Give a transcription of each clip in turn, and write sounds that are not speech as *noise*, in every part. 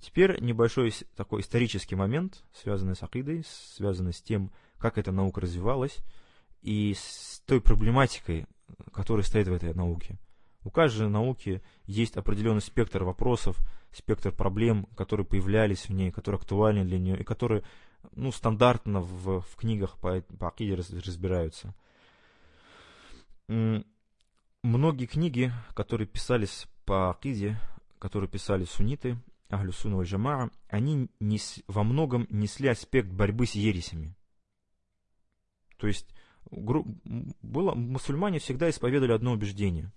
Теперь небольшой такой исторический момент, связанный с акидой, связанный с тем, как эта наука развивалась, и с той проблематикой, которая стоит в этой науке. У каждой науки есть определенный спектр вопросов, спектр проблем, которые появлялись в ней, которые актуальны для нее, и которые ну, стандартно в, в книгах по, по Акиде разбираются. Многие книги, которые писались по Акиде, которые писали сунниты, Ахлю Сунна Джамаа, они нес, во многом несли аспект борьбы с ересями. То есть было, мусульмане всегда исповедовали одно убеждение.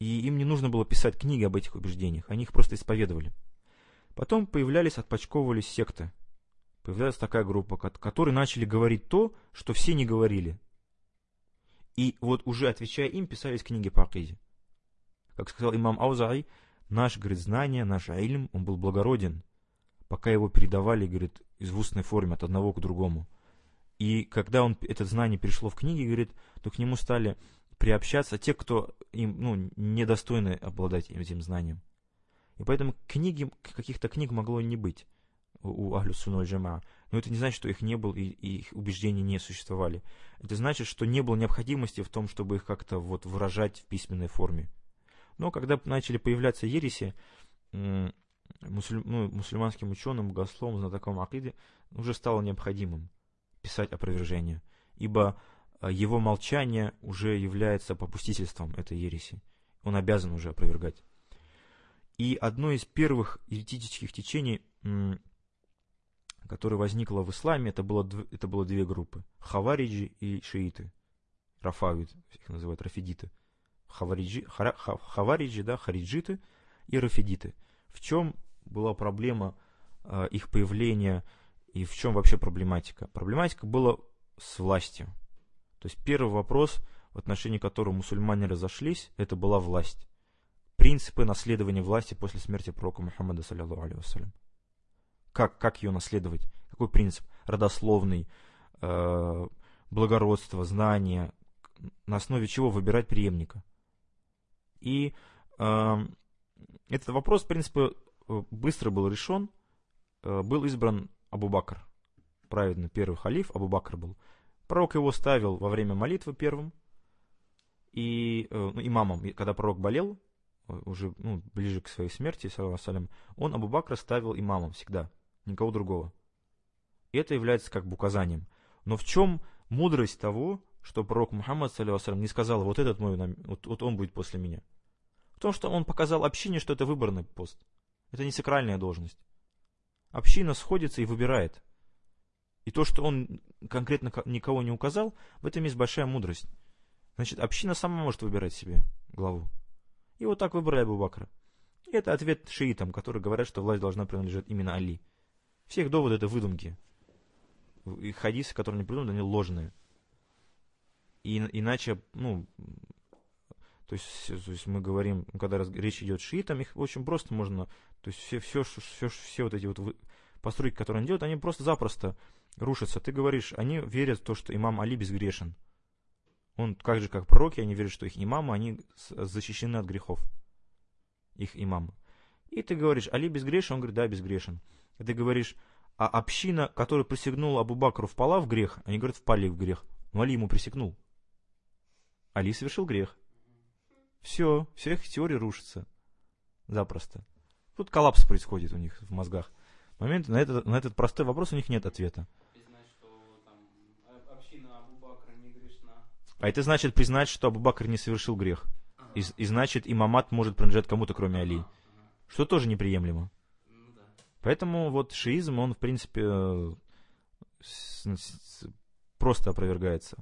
И им не нужно было писать книги об этих убеждениях, они их просто исповедовали. Потом появлялись, отпочковывались секты. Появлялась такая группа, которые начали говорить то, что все не говорили. И вот уже отвечая им, писались книги по Акиде. Как сказал имам Аузаи, наш, говорит, знание, наш айлм, он был благороден, пока его передавали, говорит, из в устной форме от одного к другому. И когда он, это знание перешло в книги, говорит, то к нему стали приобщаться те, кто им, ну, недостойны обладать этим знанием. И поэтому книги, каких-то книг могло не быть у Ахлю Сунна Джама. Но это не значит, что их не было и, и их убеждения не существовали. Это значит, что не было необходимости в том, чтобы их как-то вот выражать в письменной форме. Но когда начали появляться ереси, мусуль, ну, мусульманским ученым, богословам, знатокам Акиды уже стало необходимым писать опровержение, ибо а, его молчание уже является попустительством этой ереси. Он обязан уже опровергать. И одно из первых еретических течений которое возникло в исламе, это было, это было две группы. Хавариджи и шииты. Рафавид, их называют рафидиты. Хавариджи, хара, хавариджи, да, хариджиты и рафидиты. В чем была проблема э, их появления и в чем вообще проблематика? Проблематика была с властью. То есть первый вопрос, в отношении которого мусульмане разошлись, это была власть. Принципы наследования власти после смерти пророка Мухаммада, саллиллаху алейhi как, как ее наследовать? Какой принцип? Родословный, э, благородство, знание. На основе чего выбирать преемника? И э, этот вопрос, в принципе, быстро был решен. Э, был избран Абу Бакр, праведный первый халиф, Абу Бакр был. Пророк его ставил во время молитвы первым, и э, ну, имамом, когда пророк болел, э, уже ну, ближе к своей смерти, салям, он Абу Бакра ставил имамом всегда никого другого. И это является как бы указанием. Но в чем мудрость того, что пророк Мухаммад салям, не сказал, вот этот мой, вот, вот он будет после меня? В том, что он показал общине, что это выборный пост. Это не сакральная должность. Община сходится и выбирает. И то, что он конкретно никого не указал, в этом есть большая мудрость. Значит, община сама может выбирать себе главу. И вот так выбрали Абу Бакра. И это ответ шиитам, которые говорят, что власть должна принадлежать именно Али. Все их доводы это выдумки. И хадисы, которые они придумали, они ложные. И, иначе, ну, то есть, то есть мы говорим, когда раз, речь идет шиитам, их очень просто можно, то есть все, все, все, все вот эти вот постройки, которые они делают, они просто запросто рушатся. Ты говоришь, они верят в то, что имам Али безгрешен. Он, как же, как пророки, они верят, что их имамы, они защищены от грехов. Их имамы. И ты говоришь, Али безгрешен? Он говорит, да, безгрешен. И ты говоришь, а община, которая присягнула Абу Бакру, впала в грех? Они говорят, впали в грех. Но Али ему присягнул. Али совершил грех. Все, все их теории рушатся. Запросто. Тут коллапс происходит у них в мозгах. В момент на этот, на этот простой вопрос у них нет ответа. А это значит признать, что Абу Бакр не совершил грех. И, и значит, имамат может принадлежать кому-то, кроме Али. Что тоже неприемлемо. Поэтому вот шиизм, он, в принципе, просто опровергается.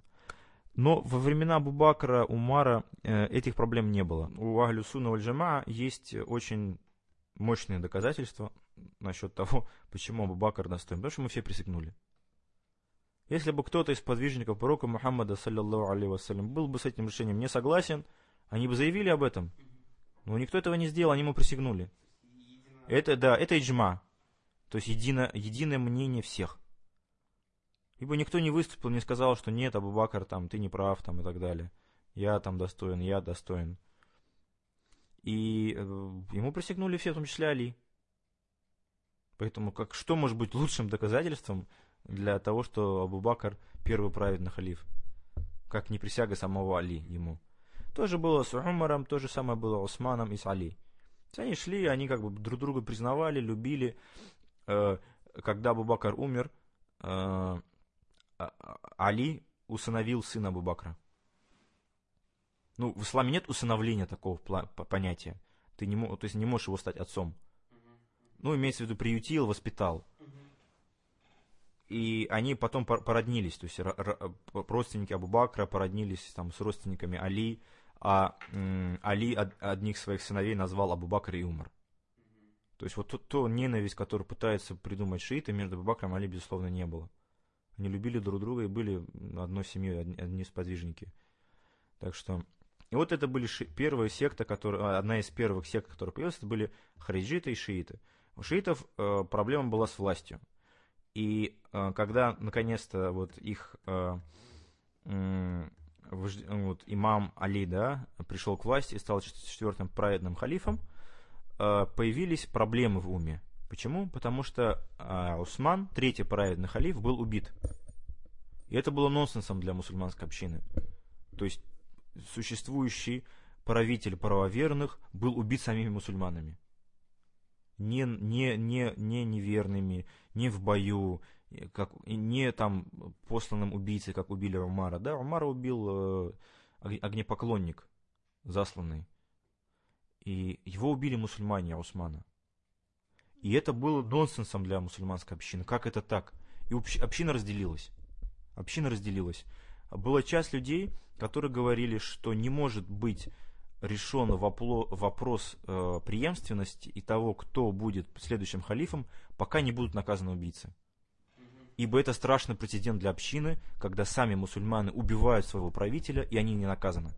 Но во времена Бубакра, Умара э, этих проблем не было. У Ахлю Сунна Джама есть очень мощные доказательства насчет того, *laughs* почему Абу Бакр достоин. Потому что мы все присягнули. Если бы кто-то из подвижников пророка Мухаммада, саллиллаху алейhi вассалям, был бы с этим решением не согласен, они бы заявили об этом. Но никто этого не сделал, они ему присягнули. Это, да, это иджма. То есть едино, единое мнение всех. Ибо никто не выступил, не сказал, что нет, Абу-Бакр, там, ты не прав, там, и так далее. Я там достоин, я достоин. И э, ему присягнули все, в том числе Али. Поэтому как, что может быть лучшим доказательством для того, что Абу Бакр первый праведный халиф? Как не присяга самого Али ему. То же было с Умаром, то же самое было с Усманом и с Али. Они шли, они как бы друг друга признавали, любили. Э, когда Абу Бакр умер, э, Али усыновил сына Абу Бакра. Ну, в исламе нет усыновления такого понятия. Ты не, то есть не можешь его стать отцом. Ну, имеется в виду, приютил, воспитал. И они потом породнились, то есть родственники Абу Бакра породнились там, с родственниками Али, а Али одних своих сыновей назвал Абу Бакр и Умар. То есть вот то, то ненависть, которую пытаются придумать шииты, между Абу Бакром и Али, безусловно, не было. Они любили друг друга и были одной семьей, одни, одни сподвижники. Так что... И вот это были ши... первые секты, которые... Одна из первых сект, которые появилась, это были хариджиты и шииты. У шиитов э, проблема была с властью. И э, когда наконец-то вот их э, э, вот, имам Али да, пришел к власти и стал четвертым праведным халифом, э, появились проблемы в уме. Почему? Потому что э, Усман, третий праведный халиф, был убит. И это было нонсенсом для мусульманской общины. То есть существующий правитель правоверных был убит самими мусульманами не, не, не, не неверными, не в бою, как, не там посланным убийцей, как убили Умара. Да, Умара убил э, огнепоклонник, засланный. И его убили мусульмане Усмана. И это было нонсенсом для мусульманской общины. Как это так? И община разделилась. Община разделилась. Была часть людей, которые говорили, что не может быть решен вопрос э, преемственности и того, кто будет следующим халифом, пока не будут наказаны убийцы. Ибо это страшный прецедент для общины, когда сами мусульманы убивают своего правителя, и они не наказаны.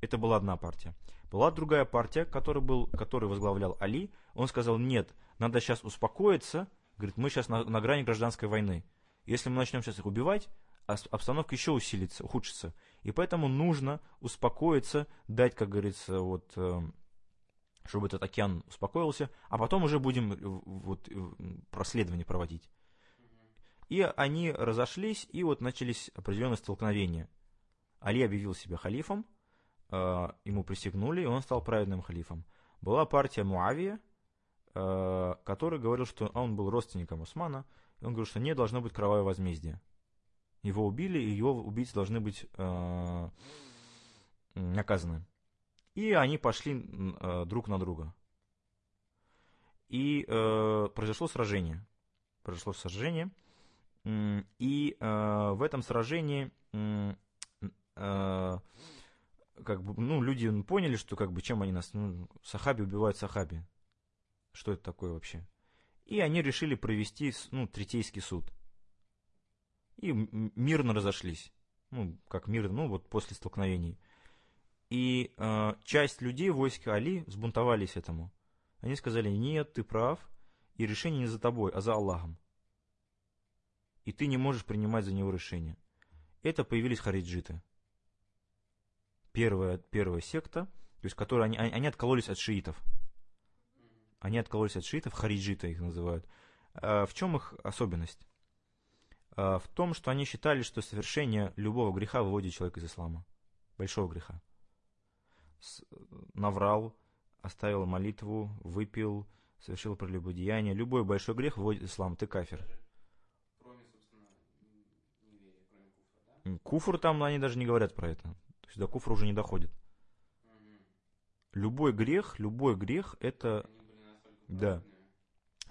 Это была одна партия. Была другая партия, который, был, который возглавлял Али. Он сказал, нет, надо сейчас успокоиться. Говорит, мы сейчас на, на грани гражданской войны. Если мы начнем сейчас их убивать, обстановка еще усилится, ухудшится. И поэтому нужно успокоиться, дать, как говорится, вот, э, чтобы этот океан успокоился, а потом уже будем вот, э, проследование проводить. И они разошлись, и вот начались определенные столкновения. Али объявил себя халифом, ему присягнули, и он стал праведным халифом. Была партия Муавия, который говорил, что он был родственником Усмана, и он говорил, что не должно быть кровавое возмездие. Его убили, и его убийцы должны быть э, наказаны. И они пошли э, друг на друга. И э, произошло сражение. Произошло сражение. И э, в этом сражении э, как бы, ну, люди поняли, что как бы чем они нас. Ну, Сахаби убивают Сахаби. Что это такое вообще? И они решили провести ну, третейский суд и мирно разошлись. Ну, как мирно, ну вот после столкновений. И э, часть людей войска Али взбунтовались этому. Они сказали, нет, ты прав, и решение не за тобой, а за Аллахом. И ты не можешь принимать за него решение. Это появились хариджиты. Первая, первая секта, то есть которые они, они откололись от шиитов. Они откололись от шиитов, хариджиты их называют. А в чем их особенность? Э, в том, что они считали, что совершение любого греха выводит человека из ислама. Большого греха. С, наврал, оставил молитву, выпил, совершил прелюбодеяние. Любой большой грех выводит из ислама. Ты кафир. Кроме, собственно, неверия, кроме куфра, да? Куфр там они даже не говорят про это. То есть до куфра уже не доходит. Угу. Любой грех, любой грех это... Да.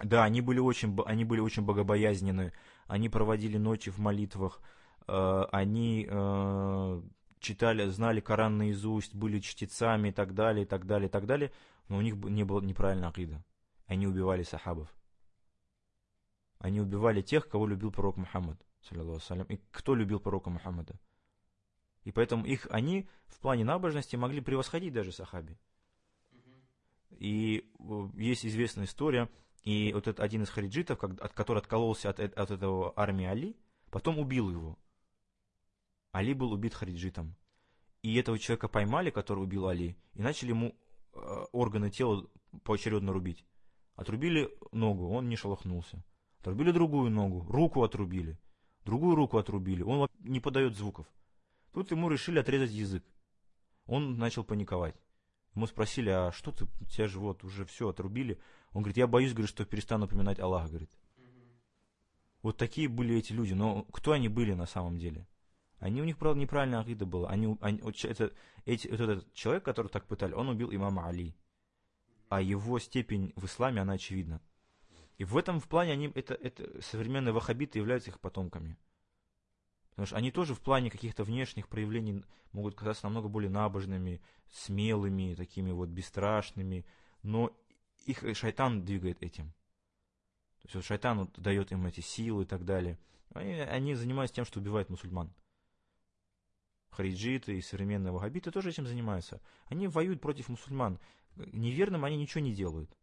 Да, они были очень, они были очень богобоязненны, они проводили ночи в молитвах, э, они э, читали, знали Коран наизусть, были чтецами и так далее, и так далее, и так далее, но у них не было неправильной акида. Они убивали сахабов. Они убивали тех, кого любил пророк Мухаммад, и кто любил пророка Мухаммада. И поэтому их они в плане набожности могли превосходить даже сахаби. И э, есть известная история, и вот этот один из хариджитов, который откололся от, от этого армии Али, потом убил его. Али был убит хариджитом. И этого человека поймали, который убил Али, и начали ему э, органы тела поочередно рубить. Отрубили ногу, он не шелохнулся. Отрубили другую ногу, руку отрубили. Другую руку отрубили, он не подает звуков. Тут ему решили отрезать язык. Он начал паниковать. Ему спросили, а что ты, тебя же вот уже все отрубили. Он говорит, я боюсь, говорит, что перестану поминать Аллаха, говорит. Вот такие были эти люди, но кто они были на самом деле? Они у них, правда, неправильная акида была. Они, они, вот, это, эти, вот этот человек, который так пытали, он убил имама Али. А его степень в исламе, она очевидна. И в этом в плане они, это, это современные ваххабиты являются их потомками. Потому что они тоже в плане каких-то внешних проявлений могут казаться намного более набожными, смелыми, такими вот бесстрашными, но их шайтан двигает этим. То есть вот шайтан вот дает им эти силы и так далее. Они, они занимаются тем, что убивают мусульман хариджиты и современные вахабиты тоже этим занимаются. Они воюют против мусульман. Неверным они ничего не делают.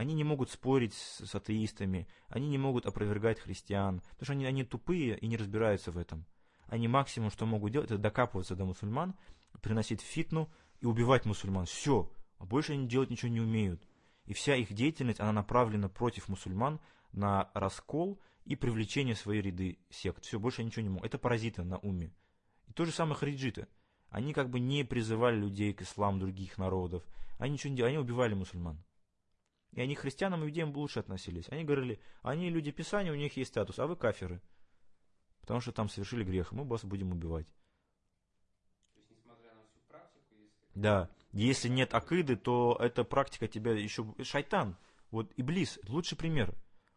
Они не могут спорить с, с атеистами, они не могут опровергать христиан, потому что они, они тупые и не разбираются в этом. Они максимум, что могут делать, это докапываться до мусульман, приносить фитну и убивать мусульман. Все. А больше они делать ничего не умеют. И вся их деятельность, она направлена против мусульман на раскол и привлечение свои ряды сект. Все, больше ничего не могут. Это паразиты на уме. И то же самое хариджиты. Они как бы не призывали людей к исламу других народов. Они ничего не делали, они убивали мусульман. И они к христианам и иудеям лучше относились. Они говорили, они люди Писания, у них есть статус, а вы каферы. Потому что там совершили грех, мы вас будем убивать. есть, несмотря на всю практику, если... Да. Если нет акиды, то эта практика тебя еще... Шайтан, вот Иблис, лучший пример.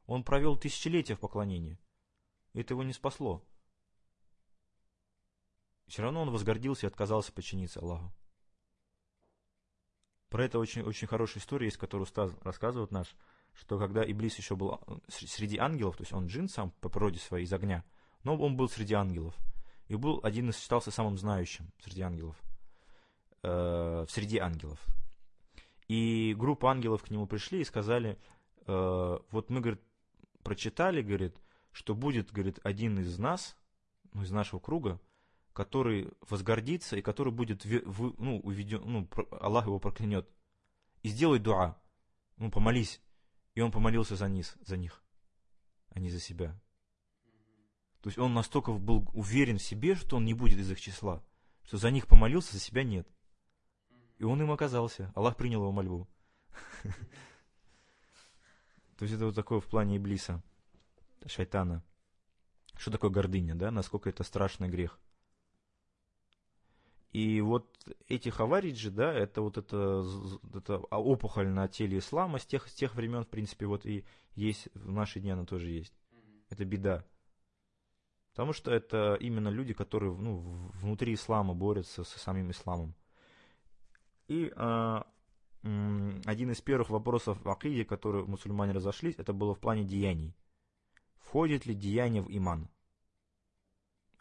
Он провел тысячелетия в поклонении. Это его не спасло. Все равно он возгордился и отказался подчиниться Аллаху. Про это очень, очень хорошая история есть, которую Стас рассказывает наш, что когда Иблис еще был э, среди ангелов, то есть он джин сам по природе своей из огня, но он был среди ангелов. И был один из считался самым знающим среди ангелов. Э, среди ангелов. И группа ангелов к нему пришли и сказали, э, вот мы, говорит, прочитали, говорит, что будет, говорит, один из нас, ну, из нашего круга, который возгордится и который будет ну, уведен, ну, Аллах его проклянет. И сделай дуа. Ну, помолись. И он помолился за, низ, за них, а не за себя. То есть он настолько был уверен в себе, что он не будет из их числа, что за них помолился, за себя нет. И он им оказался. Аллах принял его мольбу. *laughs* То есть это вот такое в плане Иблиса, шайтана. Что такое гордыня, да? Насколько это страшный грех. И вот эти хавариджи, да, это вот это, это опухоль на теле ислама с тех, с тех времен, в принципе, вот и есть, в наши дни она тоже есть. Это беда. Потому что это именно люди, которые ну, внутри ислама борются со самим исламом. И а, один из первых вопросов в Акиде, которые мусульмане разошлись, это было в плане деяний. Входит ли деяние в иман?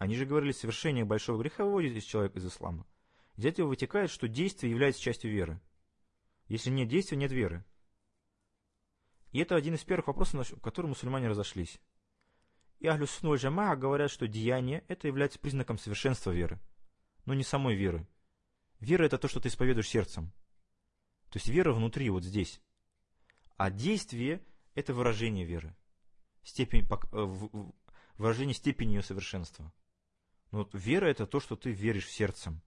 Они же говорили, совершение большого греха выводит из человека из ислама. Из этого вытекает, что действие является частью веры. Если нет действия, нет веры. И это один из первых вопросов, в котором мусульмане разошлись. И Ахлюсуну Джамаа говорят, что деяние это является признаком совершенства веры, но не самой веры. Вера это то, что ты исповедуешь сердцем. То есть вера внутри, вот здесь. А действие это выражение веры. Степень, э, выражение степени ее совершенства. Но вот вера это то, что ты веришь сердцем,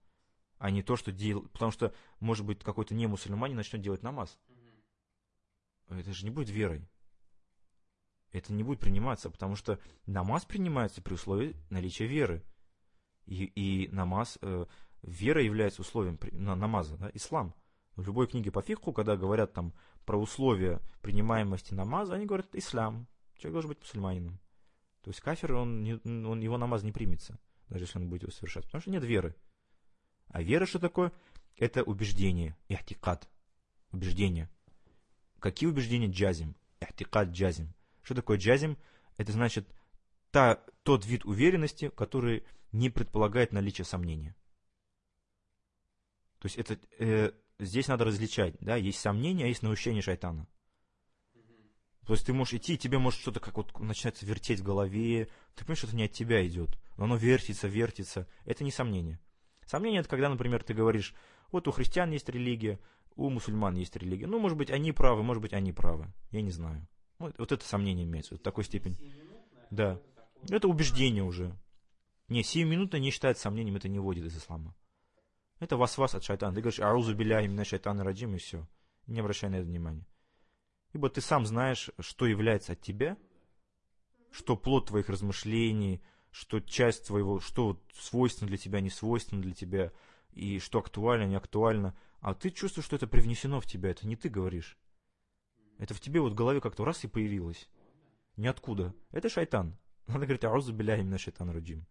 а не то, что делаешь. Потому что, может быть, какой-то не мусульманин начнет делать намаз. Угу. Это же не будет верой. Это не будет приниматься, потому что намаз принимается при условии наличия веры. И, и намаз, э, вера является условием на, намаза, да, ислам. В любой книге по фиху, когда говорят там про условия принимаемости намаза, они говорят ислам. Человек должен быть мусульманином. То есть кафир, он, он его намаз не примется даже если он будет его совершать, потому что нет веры. А вера что такое? Это убеждение, ихтикад, убеждение. Какие убеждения? Джазим, ихтикад джазим. Что такое джазим? Это значит та, тот вид уверенности, который не предполагает наличие сомнения. То есть это, э, здесь надо различать, да, есть сомнения, а есть наущение шайтана. То есть ты можешь идти, и тебе может что-то как вот начинать вертеть в голове, ты понимаешь, что это не от тебя идет, но оно вертится, вертится. Это не сомнение. Сомнение это когда, например, ты говоришь, вот у христиан есть религия, у мусульман есть религия. Ну, может быть, они правы, может быть, они правы. Я не знаю. Вот, вот это сомнение имеется, вот такой степени. Да. Это убеждение уже. Не, сиюминутно не считается сомнением, это не вводит из ислама. Это вас-вас от шайтана. Ты говоришь, аузу биля именно шайтан раджим, и все. Не обращай на это внимания. Ибо ты сам знаешь, что является от тебя, что плод твоих размышлений, что часть твоего, что свойственно для тебя, не свойственно для тебя, и что актуально, не актуально. А ты чувствуешь, что это привнесено в тебя, это не ты говоришь. Это в тебе вот в голове как-то раз и появилось. Ниоткуда. Это шайтан. *laughs* Надо говорить, аузу биля именно шайтан раджим.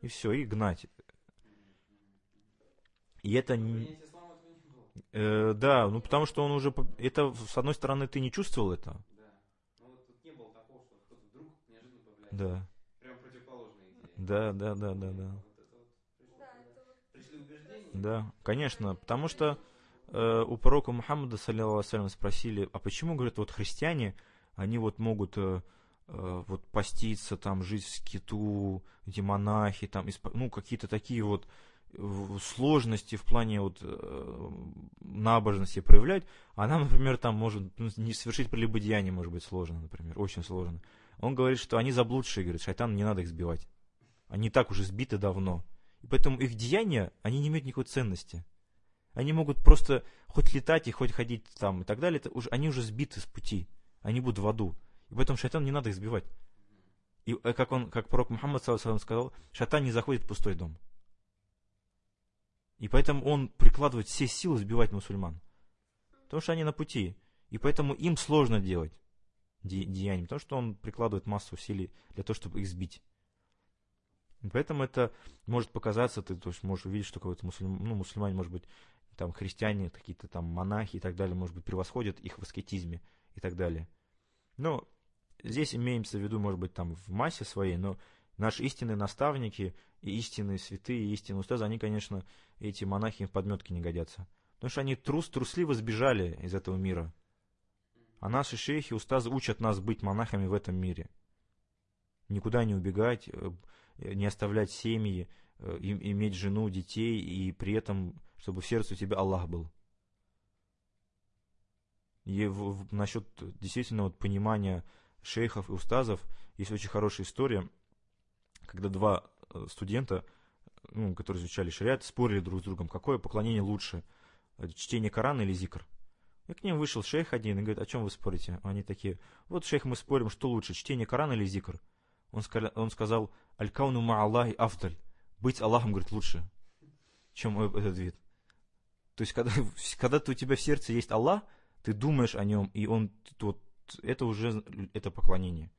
И все, и гнать. И это не... Э, да, ну потому что он уже... Это, с одной стороны, ты не чувствовал это. Да. Ну вот тут не было такого, что кто-то вдруг неожиданно появляется. Да. Да, да, да, да, да. Да, конечно, потому что э, у пророка Мухаммада, саллиллаху спросили, а почему, говорят, вот христиане, они вот могут э, э, вот поститься, там, жить в скиту, эти монахи, там, исп- ну, какие-то такие вот сложности в плане вот э, набожности проявлять, а нам, например, там может ну, не совершить прелюбодеяние может быть сложно, например, очень сложно. Он говорит, что они заблудшие, говорит, шайтан не надо их сбивать. Они так уже сбиты давно. И поэтому их деяния, они не имеют никакой ценности. Они могут просто хоть летать и хоть ходить там и так далее, это уже, они уже сбиты с пути. Они будут в аду. И поэтому шайтан не надо их сбивать. И э, как он, как пророк Мухаммад сказал, шайтан не заходит в пустой дом. И поэтому он прикладывает все силы сбивать мусульман. Потому что они на пути. И поэтому им сложно делать де- деяния, потому что он прикладывает массу усилий для того, чтобы их сбить. Поэтому это может показаться, ты то есть, можешь увидеть, что какой-то мусульм, ну, мусульмане, может быть, там христиане, какие-то там монахи и так далее, может быть, превосходят их в аскетизме и так далее. Но здесь имеется в виду, может быть, там в массе своей, но наши истинные наставники и истинные святые, и истинные устазы, они, конечно, эти монахи в подметке не годятся. Потому что они трус, трусливо сбежали из этого мира. А наши шейхи, устазы учат нас быть монахами в этом мире. Никуда не убегать, э, не оставлять семьи, э, иметь жену, детей, и при этом, чтобы в сердце у тебя Аллах был. И насчет действительно вот понимания шейхов и устазов есть очень хорошая история, когда два э, студента, ну, которые изучали шариат, спорили друг с другом, какое поклонение лучше, э, чтение Корана или зикр. И к ним вышел шейх один и говорит, о чем вы спорите? Они такие, вот шейх, мы спорим, что лучше, чтение Корана или зикр? Он, ска- он сказал, аль-кауну ма Аллахи афталь. Быть Аллахом, говорит, лучше, чем э- этот вид. То есть, когда, *laughs* когда у тебя в сердце есть Аллах, ты думаешь о нем, и он, вот, это уже, это поклонение.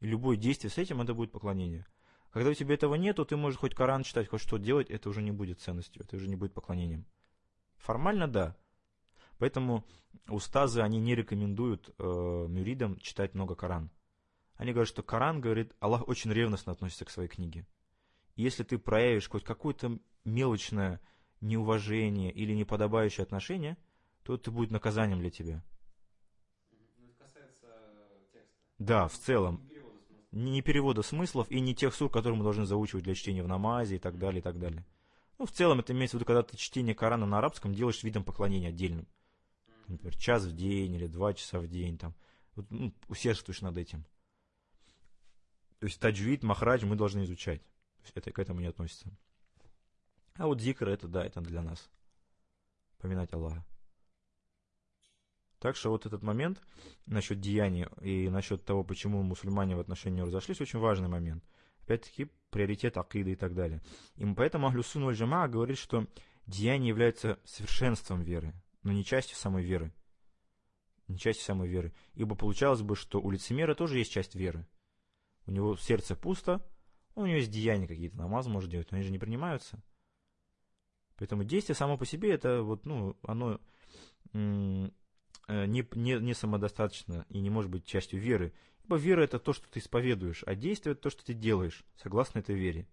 И любое действие с этим, это будет поклонение. Когда у тебя этого нету, ты можешь хоть Коран читать, хоть что делать, это уже не будет ценностью, это уже не будет поклонением. Формально, да. Поэтому устазы, они не рекомендуют э, мюридам читать много Коран. Они говорят, что Коран, говорит, Аллах очень ревностно относится к своей книге. И если ты проявишь хоть какое-то мелочное неуважение или неподобающее отношение, то это будет наказанием для тебя. Ну, это касается текста. Да, в целом. Не перевода не смыслов и не тех сур, которые мы должны заучивать для чтения в намазе и так далее, и так далее. Ну, в целом это имеется в виду, когда ты чтение Корана на арабском делаешь видом поклонения отдельным. Например, час в день или два часа в день. Там. Вот, ну, усердствуешь над этим. То есть таджвид, махрадж мы должны изучать. Это к этому не относится. А вот зикр это да, это для нас. Поминать Аллаха. Так что вот этот момент насчет деяний и насчет того, почему мусульмане в отношении разошлись, очень важный момент. Опять-таки, приоритет акиды и так далее. И поэтому Ахлюсун валь Джамаа говорит, что деяние является совершенством веры, но не частью самой веры. Не частью самой веры. Ибо получалось бы, что у лицемера тоже есть часть веры. У него сердце пусто, у него есть деяния какие-то, намаз может делать, но они же не принимаются. Поэтому действие само по себе, это вот, ну, оно э, не, не, не самодостаточно и не может быть частью веры. Ибо вера это то, что ты исповедуешь, а действие это то, что ты делаешь, согласно этой вере.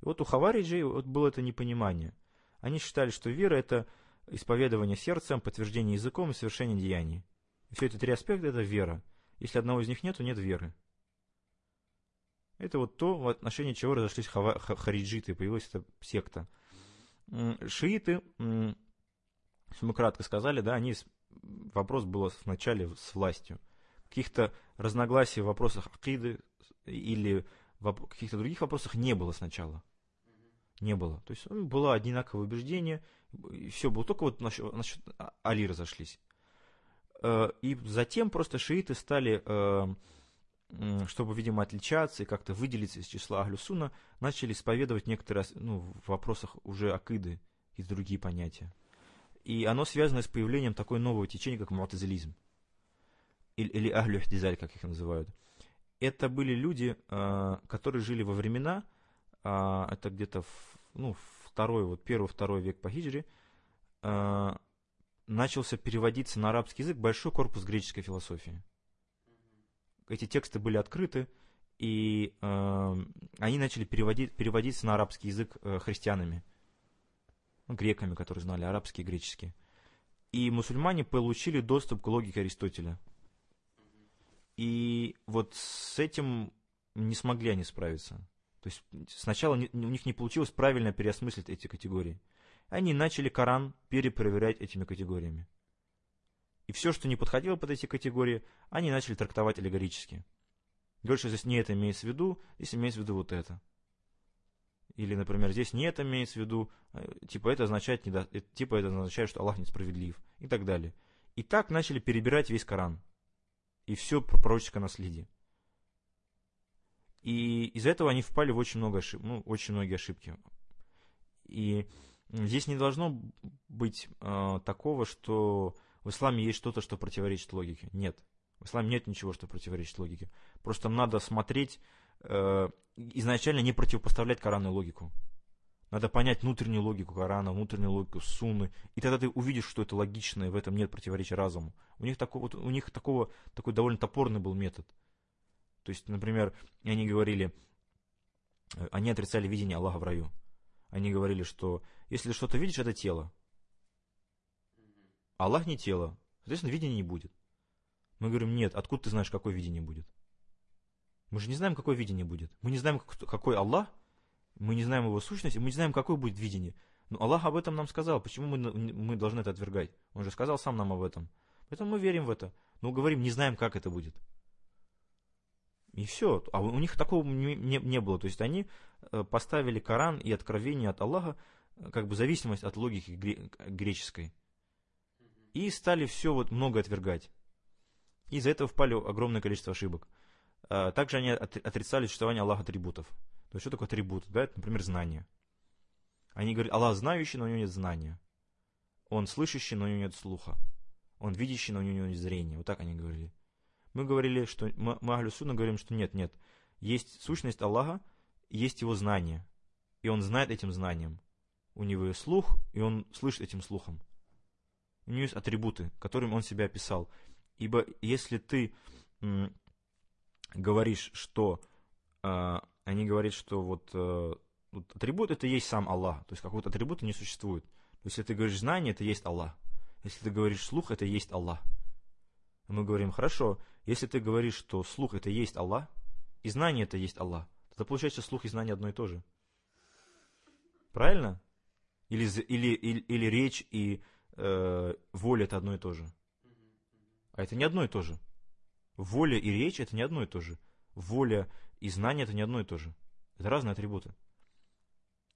И вот у Хавариджей вот было это непонимание. Они считали, что вера это исповедование сердцем, подтверждение языком и совершение деяний. И все эти три аспекта это вера. Если одного из них нет, то нет веры. Это вот то, в отношении чего разошлись хава- ха- хариджиты, появилась эта секта. Шииты Если мы кратко сказали, да, они, вопрос был вначале с властью. Каких-то разногласий в вопросах акиды или в каких-то других вопросах не было сначала. Не было. То есть ну, было одинаковое убеждение, и все было. Только вот насчет, насчет А- Али разошлись. Э, И затем просто шииты стали, э, чтобы, видимо, отличаться и как-то выделиться из числа Ахлюсуна, начали исповедовать некоторые ну, в вопросах уже акиды и другие понятия. И оно связано с появлением такой нового течения, как муатазилизм. Или, или ахлю ихдизаль, как их называют. Это были люди, э, которые жили во времена, а, это где-то ну, второй, вот первый-второй век по хиджре, а, начался переводиться на арабский язык большой корпус греческой философии. Эти тексты были открыты, и э, они начали переводить, переводиться на арабский язык э, христианами, ну, греками, которые знали арабский и греческий. И мусульмане получили доступ к логике Аристотеля. И вот с этим не смогли они справиться. То есть сначала не- у них не получилось правильно переосмыслить эти категории. Они начали Коран перепроверять этими категориями. И все, что не подходило под эти категории, они начали трактовать аллегорически. Говорят, что здесь не это имеется в виду, здесь имеется в виду вот это. Или, например, здесь не это имеется в виду, э, типа это означает, недо- э, типа это означает, что Аллах несправедлив, и так далее. И так начали перебирать весь Коран. И все пророческое наследие. И из-за этого они впали в очень много ошиб... ну, очень многие ошибки. И здесь не должно быть э, такого, что в исламе есть что-то, что противоречит логике. Нет. В исламе нет ничего, что противоречит логике. Просто надо смотреть, э, изначально не противопоставлять Корану и логику. Надо понять внутреннюю логику Корана, внутреннюю логику Сунны, и тогда ты увидишь, что это логично, и в этом нет противоречия разуму. У них, такого, вот, у них такого, такой довольно топорный был метод. То есть, например, они говорили, э, они отрицали видение Аллаха в раю. Они говорили, что если что-то видишь, это тело. Аллах не тело. Соответственно, видения не будет. Мы говорим, нет, откуда ты знаешь, какое видение будет? Мы же не знаем, какое видение будет. Мы не знаем, какой Аллах, мы не знаем его сущность, мы не знаем, какое будет видение. Но Аллах об этом нам сказал. Почему мы, мы должны это отвергать? Он же сказал сам нам об этом. Поэтому мы верим в это. Но говорим, не знаем, как это будет. И все. А у них такого не, не, не было. То есть они э, поставили Коран и откровение от Аллаха э, как бы зависимость от логики гре- греческой. И стали все вот много отвергать. Из-за этого впали огромное количество ошибок. А, Также они от- отрицали существование Аллаха атрибутов. То есть что такое атрибут? Да, это, например, знание. Они говорят, Аллах знающий, но у него нет знания. Он слышащий, но у него нет слуха. Он видящий, но у него нет зрения. Вот так они говорили. Мы говорили, что мы, мы Ахлю Сунна говорим, что нет, нет. Есть сущность Аллаха, есть его знание. И он знает этим знанием. У него есть слух, и он слышит этим слухом. У него есть атрибуты, которыми он себя описал. Ибо если ты м, говоришь, что э, они говорят, что вот, э, вот атрибут это есть сам Аллах, то есть какого-то атрибута не существует. То есть, если ты говоришь знание, это есть Аллах. Если ты говоришь слух, это есть Аллах. Мы говорим, хорошо, если ты говоришь, что слух это есть Аллах, и знание это есть Аллах, тогда получается слух и знание одно и то же. Правильно? Или, или, или, или речь и э, воля это одно и то же. А это не одно и то же. Воля и речь это не одно и то же. Воля и знание это не одно и то же. Это разные атрибуты.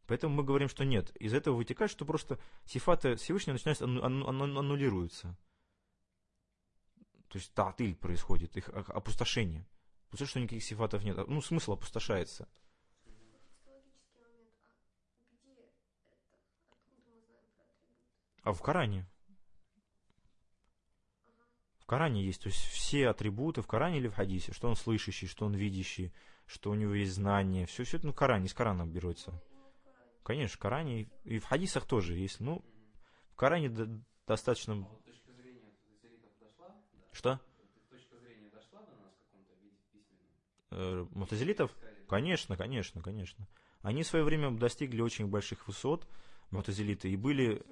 Поэтому мы говорим, что нет. Из этого вытекает, что просто сифаты Всевышнего начинают анну- анну- анну- аннулируются. То есть татыль происходит, их опустошение. Потому что никаких сифатов нет. Ну, смысл опустошается. Логический момент. А где это? Откуда мы знаем про атрибут? А в Коране? В Коране есть, то есть все атрибуты в Коране или в хадисе, что он слышащий, что он видящий, что у него есть знание, все, все это на Коране, из Корана берется. В. Конечно, в Коране и- в хадисах тоже есть. Ну, в Коране до- достаточно... А вот точка зрения? Да. Что? Точка дошла до нас в каком-то виде письменном? Э, мутазилитов? Сказали, Конечно, конечно, конечно. Они в свое время достигли очень больших высот, мутазилиты, и были.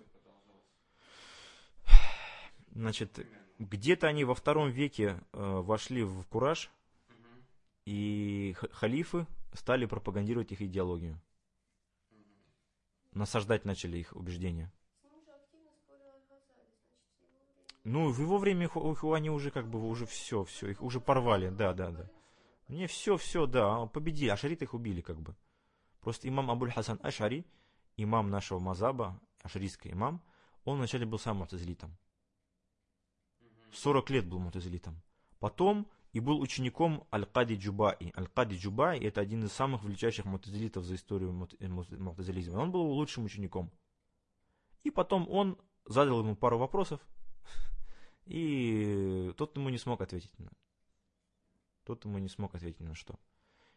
Значит, где-то они во втором веке э, вошли в кураж, и халифы стали пропагандировать их идеологию. Насаждать начали их убеждения. Ну, в его время их, их- они уже как бы уже все, все, их уже порвали, да, да, да. Не все, все, да, победили, ашариты их убили как бы. Просто имам Абуль Хасан Ашари, имам нашего мазаба, ашарийский имам, он вначале был сам мутазилитом. 40 лет был мутазилитом. Потом и был учеником Аль-Кади Джубаи. Аль-Кади Джубаи это один из самых величайших мутазилитов за историю э, мут- мутазилизма. Он был лучшим учеником. И потом он задал ему пару вопросов, и тот ему не смог ответить на. Тот ему не смог ответить на что.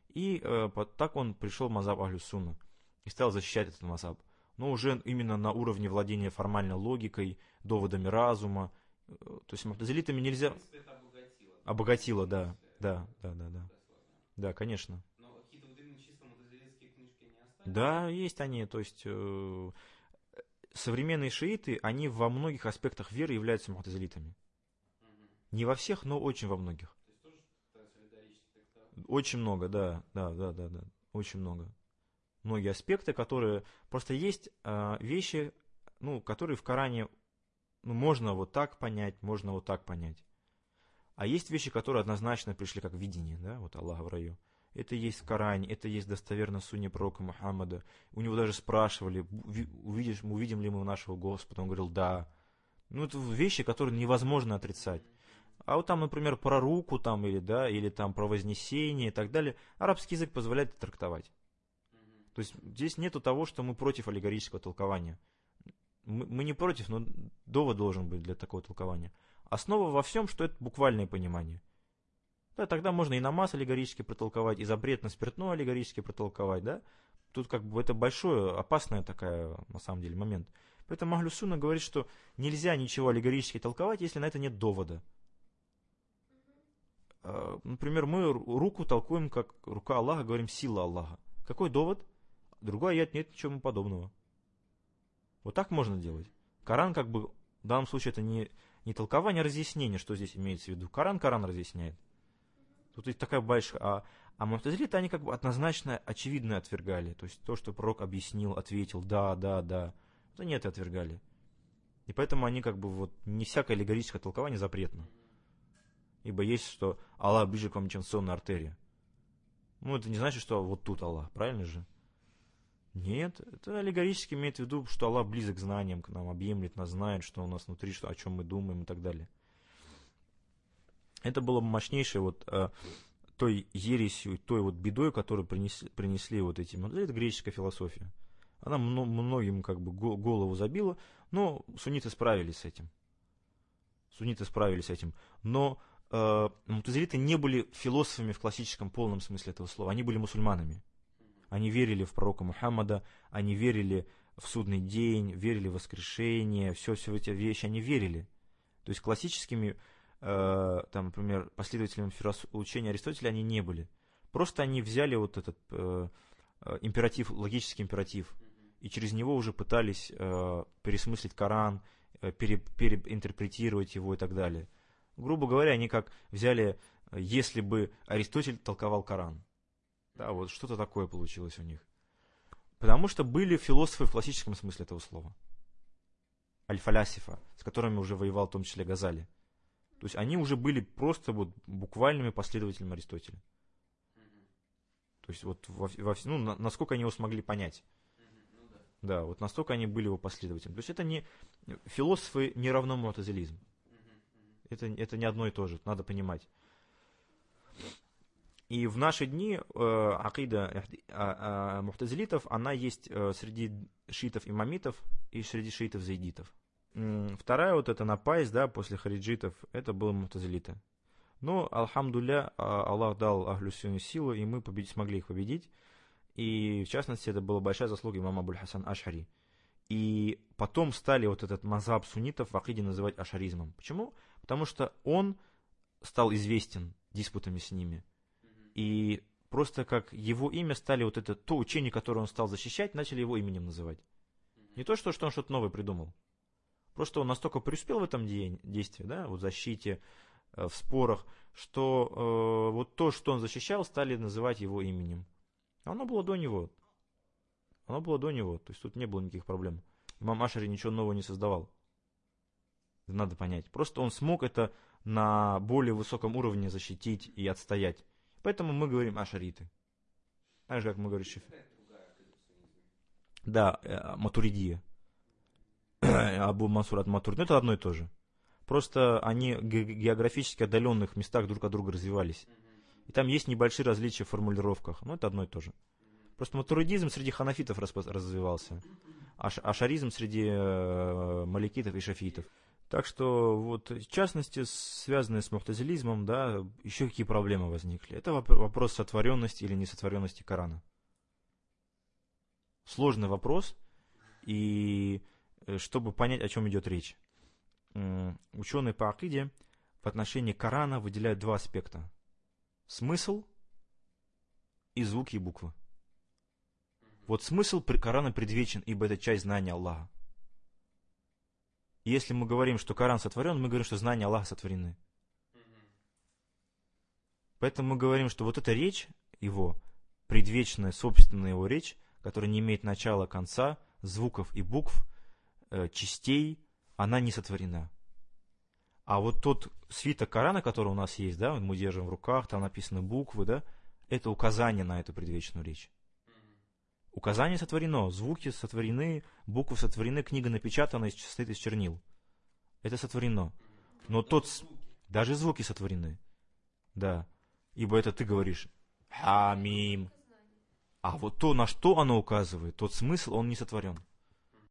И э, так он пришел в Мазаб Ахлю Сунна и стал защищать этот Мазаб. Но уже именно на уровне владения формальной логикой, доводами разума. То есть мутазилитами нельзя... В принципе, это обогатило. Обогатило, да. Да, да, да, да. да, конечно. Но какие-то вот именно чисто мутазилитские книжки не остались? Да, есть они, то есть э, современные шииты, они во многих аспектах веры являются мутазилитами. Мгм. Не во всех, но очень во многих. То есть тоже так? Очень много, да, да, да, да, да, очень много. Многие аспекты, которые просто есть э, вещи, ну, которые в Коране ну, можно вот так понять, можно вот так понять. А есть вещи, которые однозначно пришли как видение, да, вот Аллах в раю. Это есть в Коране, это есть достоверно в сунне пророка Мухаммада. У него даже спрашивали, «Ви- увидишь, увидим ли мы нашего Господа? Он говорил, да. Ну, это вещи, которые невозможно отрицать. А вот там, например, про руку там или, да, или там про вознесение и так далее, арабский язык позволяет трактовать. То есть здесь нету того, что мы против аллегорического толкования. Мы, не против, но довод должен быть для такого толкования. Основа во всем, что это буквальное понимание. Да, тогда можно и намаз аллегорически протолковать, и запрет на спиртное аллегорически протолковать, да. Тут как бы это большое, опасная такая, на самом деле, момент. Поэтому Ахлю Сунна говорит, что нельзя ничего аллегорически толковать, если на это нет довода. Э, Например, мы ру- руку толкуем как рука Аллаха, говорим сила Аллаха. Какой довод? Другой аят нет ничего подобного. Вот так можно делать. Коран как бы, в данном случае это не, не толкование, а разъяснение, что здесь имеется в виду. Коран Коран разъясняет. Тут есть такая большая... А, а мутазилиты, они как бы однозначно, очевидно отвергали. То есть то, что пророк объяснил, ответил, да, да, да. Это нет, отвергали. И поэтому они как бы вот, не всякое аллегорическое толкование запретно. Ибо есть, что Аллах ближе к вам, чем сонная артерия. Ну, это не значит, что вот тут Аллах, правильно же? Нет, это аллегорически имеет в виду, что Аллах близок к знаниям, к нам объемлет нас, знает, что у нас внутри, что, о чем мы думаем и так далее. Это было мощнейшее вот э, той ересью, той вот бедой, которую принесли, принесли вот эти, вот это греческая философия. Она мно- многим как бы го- голову забила, но сунниты справились с этим. Сунниты справились с этим. Но э, мутазилиты не были философами в классическом полном смысле этого слова. Они были мусульманами. Они верили в пророка Мухаммада, они верили в судный день, верили в воскрешение, все, все эти вещи они верили. То есть классическими, э, там, например, последователями учения Аристотеля они не были. Просто они взяли вот этот э, э, императив, логический императив, и через него уже пытались э, пересмыслить Коран, э, пере- переинтерпретировать его и так далее. Грубо говоря, они как взяли, э, если бы Аристотель толковал Коран. Да, вот что-то такое получилось у них. Потому что были философы в классическом смысле этого слова. Аль-Фалясифа, с которыми уже воевал в том числе Газали. То есть они уже были просто вот буквальными последователями Аристотеля. То есть вот во, во- ну, на- насколько они его смогли понять. Да. Вот настолько они были его последователями. То есть это не философы не равно мутазилизм. Это, это не одно и то же, надо понимать. И в наши дни э, акида эхди- а- а, мухтазилитов, она есть э, среди шиитов-имамитов и среди шиитов-заидитов. М, Вторая вот эта напасть, да, после хариджитов, это было мухтазилиты. Но, алхамдуля, а, Аллах дал Ахлю силу, и мы победить, смогли их победить. И, в частности, это была большая заслуга имама Абуль Хасан Ашари. И потом стали вот этот мазаб суннитов в акиде называть ашаризмом. Почему? Потому что он стал известен диспутами с ними. И просто как его имя стали вот это, то учение, которое он стал защищать, начали его именем называть. Не то, что, что он что-то новое придумал. Просто он настолько преуспел в этом де- действии, да, вот в защите, э, в спорах, что э, вот то, что он защищал, стали называть его именем. Оно было до него. Оно было до него, то есть тут не было никаких проблем. Имам Ашари ничего нового не создавал. Надо понять. Просто он смог это на более высоком уровне защитить и отстоять. Поэтому мы говорим ашариты. Так же, как мы говорим шиф. Да, э, Матуридия. *clears throat* Абу Мансур от Матурид. Ну, это одно и то же. Просто они в ге- географически отдаленных местах друг от друга развивались. И там есть небольшие различия в формулировках. Но это одно и то же. Просто матуридизм среди ханафитов развивался, а ашаризм среди э, маликитов и шафитов. Так что, вот, в частности, связанные с мухтазилизмом, да, еще какие проблемы возникли. Это воп- вопрос сотворенности или несотворенности Корана. Сложный вопрос, и э, чтобы понять, о чем идет речь. Ученые по акиде в отношении Корана выделяют два аспекта. Смысл и звуки и буквы. Вот смысл Корана предвечен, ибо это часть знания Аллаха. Если мы говорим, что Коран сотворен, мы говорим, что знания Аллаха сотворены. Поэтому мы говорим, что вот эта речь его, предвечная, собственная его речь, которая не имеет начала, конца, звуков и букв, э, частей, она не сотворена. А вот тот свиток Корана, который у нас есть, да, мы держим в руках, там написаны буквы, да, это указание на эту предвечную речь. Указание сотворено, звуки сотворены, буквы сотворены, книга напечатана и состоит из чернил. Это сотворено. Но тот. Даже звуки сотворены. Да. Ибо это ты говоришь знание. А вот то, на что оно указывает, тот смысл, он не сотворен.